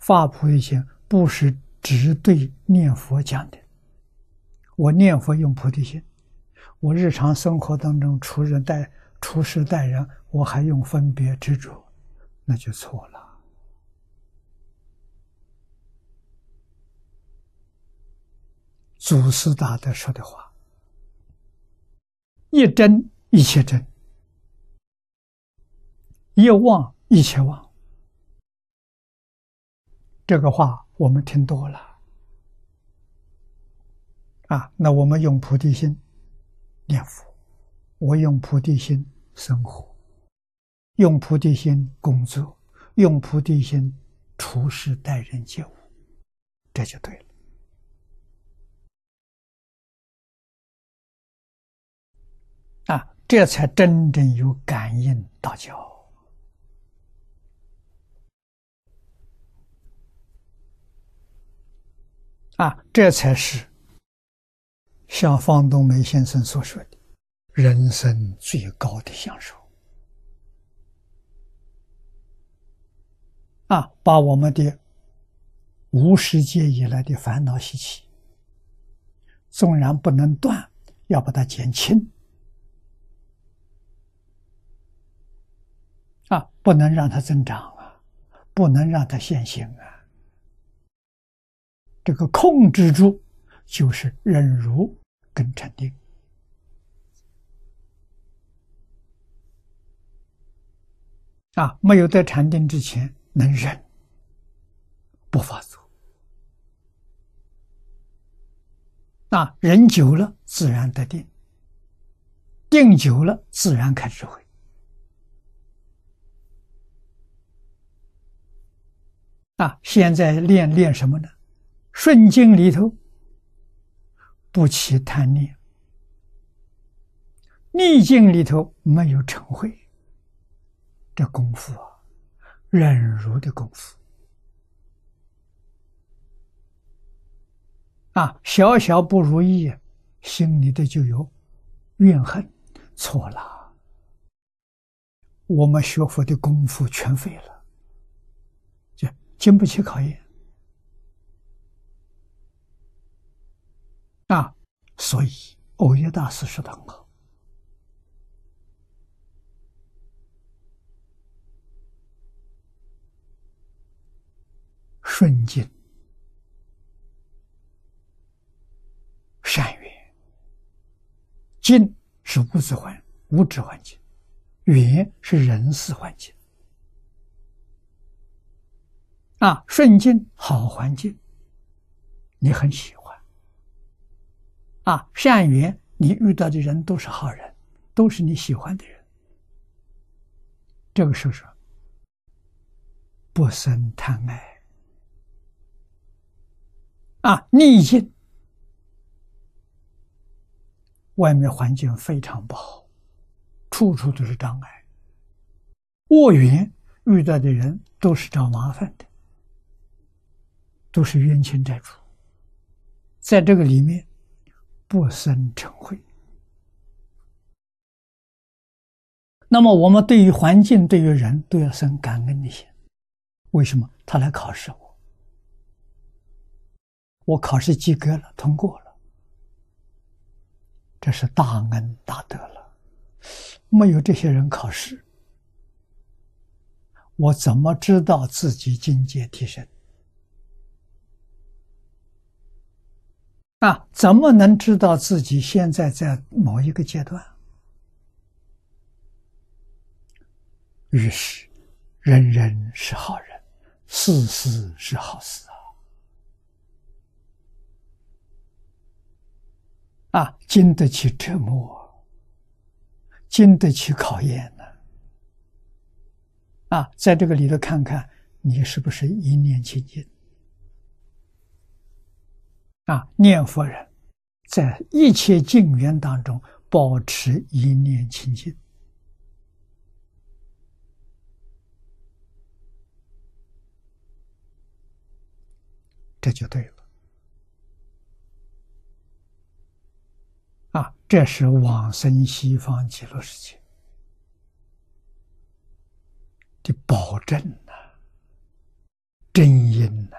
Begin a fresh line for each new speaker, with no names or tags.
发菩提心不是只对念佛讲的。我念佛用菩提心，我日常生活当中处人待处事待人，我还用分别执着，那就错了。祖师大德说的话：“一真一切真，一妄一切妄。”这个话我们听多了啊，那我们用菩提心念佛，我用菩提心生活，用菩提心工作，用菩提心处事待人接物，这就对了啊，这才真正有感应道教。啊，这才是像方东梅先生所说的，人生最高的享受。啊，把我们的无世界以来的烦恼习气，纵然不能断，要把它减轻。啊，不能让它增长啊，不能让它现行啊。这个控制住，就是忍辱跟禅定啊！没有在禅定之前能忍，不发作啊！忍久了，自然得定；定久了，自然开智慧啊！现在练练什么呢？顺境里头不起贪念，逆境里头没有成慧，这功夫啊，忍辱的功夫。啊，小小不如意，心里头就有怨恨，错了，我们学佛的功夫全废了，就经不起考验。啊，所以欧耶大师说的很好：“顺境善缘，境是物质环物质环境，缘是人事环境。啊，顺境好环境，你很喜欢。”啊，善缘，你遇到的人都是好人，都是你喜欢的人。这个时候说，不生贪爱。啊，逆境，外面环境非常不好，处处都是障碍。恶缘遇到的人都是找麻烦的，都是冤亲债主，在这个里面。不生成慧。那么，我们对于环境、对于人都要生感恩的心。为什么？他来考试我，我考试及格了，通过了，这是大恩大德了。没有这些人考试，我怎么知道自己境界提升？啊，怎么能知道自己现在在某一个阶段？于是，人人是好人，事事是好事啊！啊，经得起折磨，经得起考验呢。啊，在这个里头看看，你是不是一念清净？啊，念佛人，在一切境缘当中保持一念清净，这就对了。啊，这是往生西方极乐世界的保证呐，真因呐